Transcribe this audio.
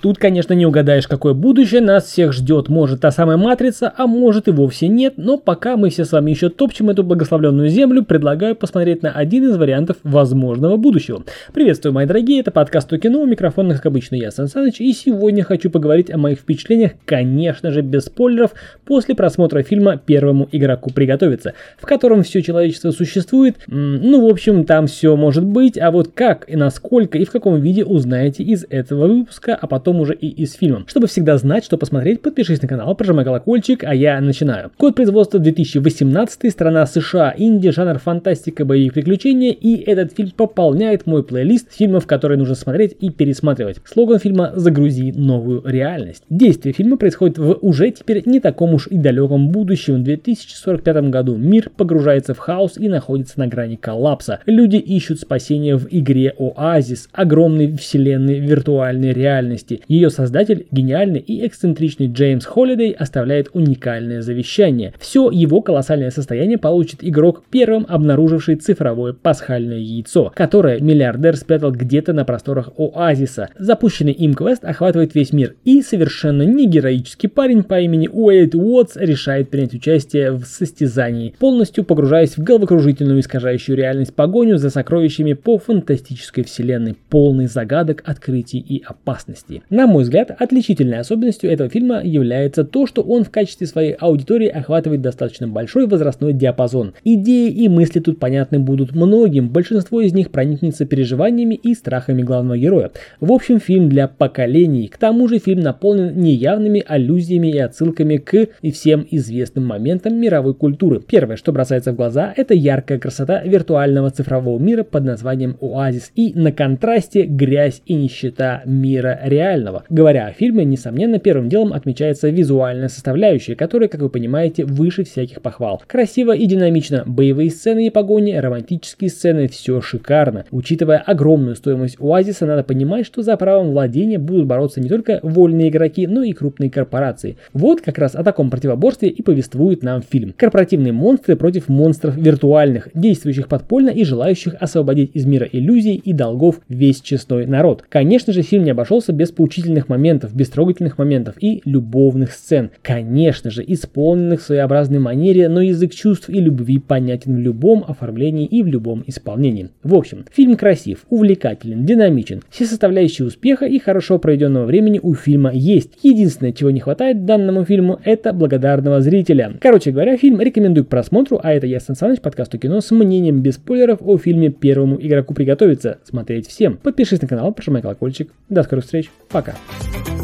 Тут, конечно, не угадаешь, какое будущее нас всех ждет. Может, та самая матрица, а может и вовсе нет. Но пока мы все с вами еще топчем эту благословленную землю, предлагаю посмотреть на один из вариантов возможного будущего. Приветствую, мои дорогие, это подкаст о кино, у микрофона, как обычно, я, Сан Саныч, и сегодня хочу поговорить о моих впечатлениях, конечно же, без спойлеров, после просмотра фильма «Первому игроку приготовиться», в котором все человечество существует. Ну, в общем, там все может быть, а вот как и насколько и в каком виде узнаете из этого выпуска, а потом уже и из фильма. Чтобы всегда знать, что посмотреть, подпишись на канал, прожимай колокольчик, а я начинаю. Код производства 2018, страна США, Индия, жанр фантастика, боевые приключения, и этот фильм пополняет мой плейлист фильмов, которые нужно смотреть и пересматривать. Слоган фильма «Загрузи новую реальность». Действие фильма происходит в уже теперь не таком уж и далеком будущем. В 2045 году мир погружается в хаос и находится на грани коллапса. Люди ищут спасения в игре Оазис, огромной вселенной виртуальной реальности. Ее создатель, гениальный и эксцентричный Джеймс Холлидей, оставляет уникальное завещание. Все его колоссальное состояние получит игрок, первым обнаруживший цифровое пасхальное яйцо, которое миллиардер спрятал где-то на просторах Оазиса. Запущенный им квест охватывает весь мир, и совершенно не героический парень по имени Уэйд Уотс решает принять участие в состязании, полностью погружаясь в головокружительную искажающую реальность погоню за сокровищами по фантастической вселенной, полной загадок, открытий и опасностей. На мой взгляд, отличительной особенностью этого фильма является то, что он в качестве своей аудитории охватывает достаточно большой возрастной диапазон. Идеи и мысли тут понятны будут многим, большинство из них проникнется переживаниями и страхами главного героя. В общем, фильм для поколений. К тому же фильм наполнен неявными аллюзиями и отсылками к и всем известным моментам мировой культуры. Первое, что бросается в глаза, это яркая красота виртуального цифрового мира под названием Оазис и на контрасте грязь и нищета мира реального. Говоря о фильме, несомненно, первым делом отмечается визуальная составляющая, которая, как вы понимаете, выше всяких похвал. Красиво и динамично, боевые сцены и погони, романтические сцены, все шикарно. Учитывая огромную стоимость Оазиса, надо понимать, что за правом владения будут бороться не только вольные игроки, но и крупные корпорации. Вот как раз о таком противоборстве и повествует нам фильм. Корпоративные монстры против монстров виртуальных, действующих подпольно и желающих освободить из мира иллюзий и долгов весь честной народ. Конечно же, фильм не обошелся без поучительных моментов, без моментов и любовных сцен. Конечно же, исполненных в своеобразной манере, но язык чувств и любви понятен в любом оформлении и в любом исполнении. В общем, фильм красив, увлекателен, динамичен. Все составляющие успеха и хорошо проведенного времени у фильма есть. Единственное, чего не хватает данному фильму, это благодарного зрителя. Короче говоря, фильм рекомендую к просмотру, а это я, Сан Саныч, подкаст о кино с мнением без спойлеров о фильме «Первому игроку приготовиться». Смотреть всем. Подпишись на канал, прожимай колокольчик. До скорых встреч. Пока. Пока.